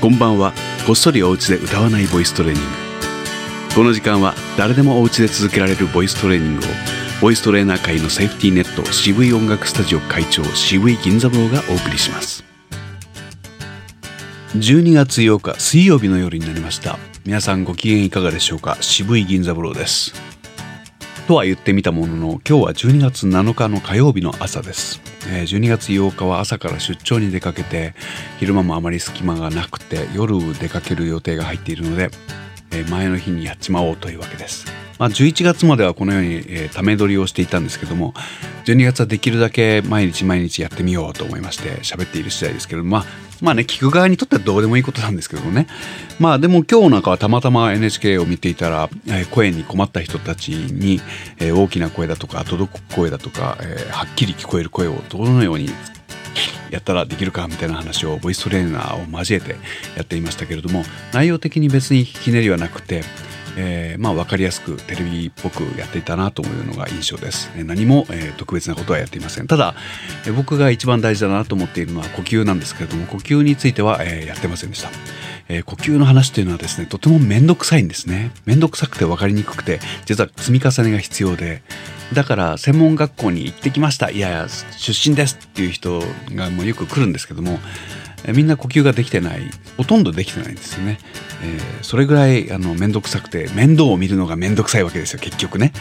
こんばんは。こっそりお家で歌わないボイストレーニング。この時間は誰でもお家で続けられるボイストレーニングをボイストレーナー界のセーフティーネット渋い音楽スタジオ会長渋い銀座坊がお送りします。12月8日水曜日の夜になりました。皆さんご機嫌いかがでしょうか？渋い銀座坊です。とは言ってみたものの今日は12月7日の火曜日の朝です12月8日は朝から出張に出かけて昼間もあまり隙間がなくて夜出かける予定が入っているので前の日にやっちまおうというわけです。まあ、11月まではこのように、えー、ため撮りをしていたんですけども12月はできるだけ毎日毎日やってみようと思いまして喋っている次第ですけどまあまあね聞く側にとってはどうでもいいことなんですけどもね。まあでも今日なんかはたまたま NHK を見ていたら、えー、声に困った人たちに、えー、大きな声だとか届く声だとか、えー、はっきり聞こえる声をどのようにやったらできるかみたいな話をボイストレーナーを交えてやっていましたけれども内容的に別にひねりはなくてえー、まあ分かりやすくテレビっぽくやっていたなというのが印象です、何も、え、特別なことはやっていません。ただ、え、僕が一番大事だなと思っているのは呼吸なんですけれども呼吸については、え、やってませんでした、え、呼吸の話というのはですねとても面倒くさいんですね。面倒くさくて分かりにくくて実は積み重ねが必要でだから専門学校に行ってきました。いやいや出身ですっていう人がもうよく来るんですけどもみんな呼吸ができてない。ほとんどできてないんですよね、えー、それぐらいあの面倒くさくて面倒を見るのが面倒くさいわけですよ結局ね。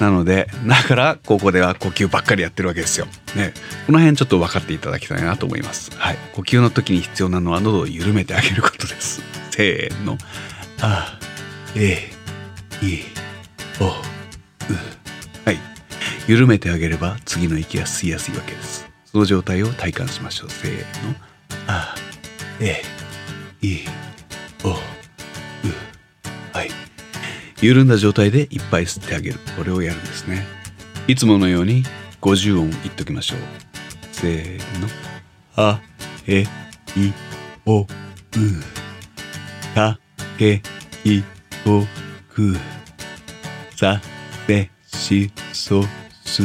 なのでだからここでは呼吸ばっかりやってるわけですよ、ね、この辺ちょっと分かっていただきたいなと思います。はい。呼吸の時に必要なのは喉を緩めてあげることです。せーの。あえいおう。はい。緩めてあげれば次の息が吸いやすいわけです。その状態を体感しましょう。せーの。あえいおうはい。緩んだ状態でいっぱい吸ってあげる。これをやるんですね。いつものように50音言っときましょう。せーの。あえいおう。たけいおく。さてしそす。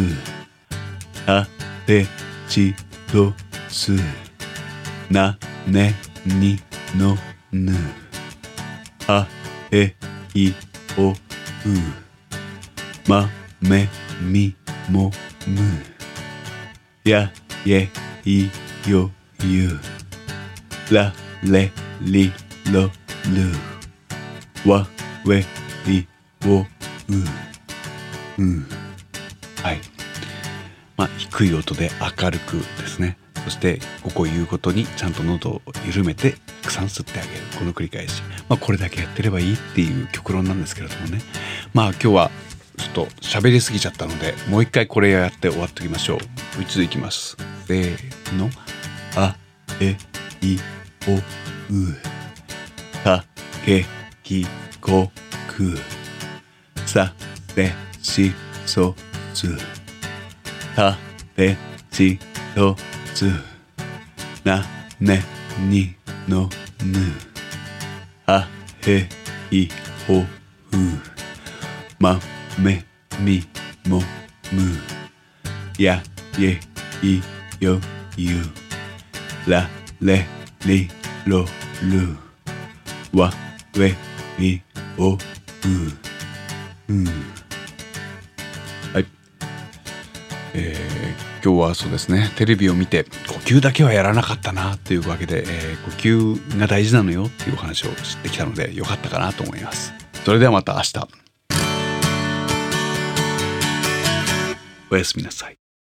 たてちとす。なねにのぬ。あえいおう。まめみもむ。やえいよゆ。られりろる。わ we りおううはい。まあ低い音で明るくですね。そしてここ言うことにちゃんと喉を緩めてたくさん吸ってあげる。この繰り返し、まあ、これだけやってればいいっていう極論なんですけれどもね。まあ今日はちょっと喋りすぎちゃったのでもう一回これやって終わっておきましょう。もう一度いきます。せーの。あえいおうたけきこくさてしそつ。たてちとつなねにのぬはへいほうまめみもむや ye いよゆられりろるわ we i o u. うんえー今日はそうですねテレビを見て呼吸だけはやらなかったなというわけで、えー、呼吸が大事なのよっていうお話を知ってきたのでよかったかなと思います。それではまた明日。おやすみなさい。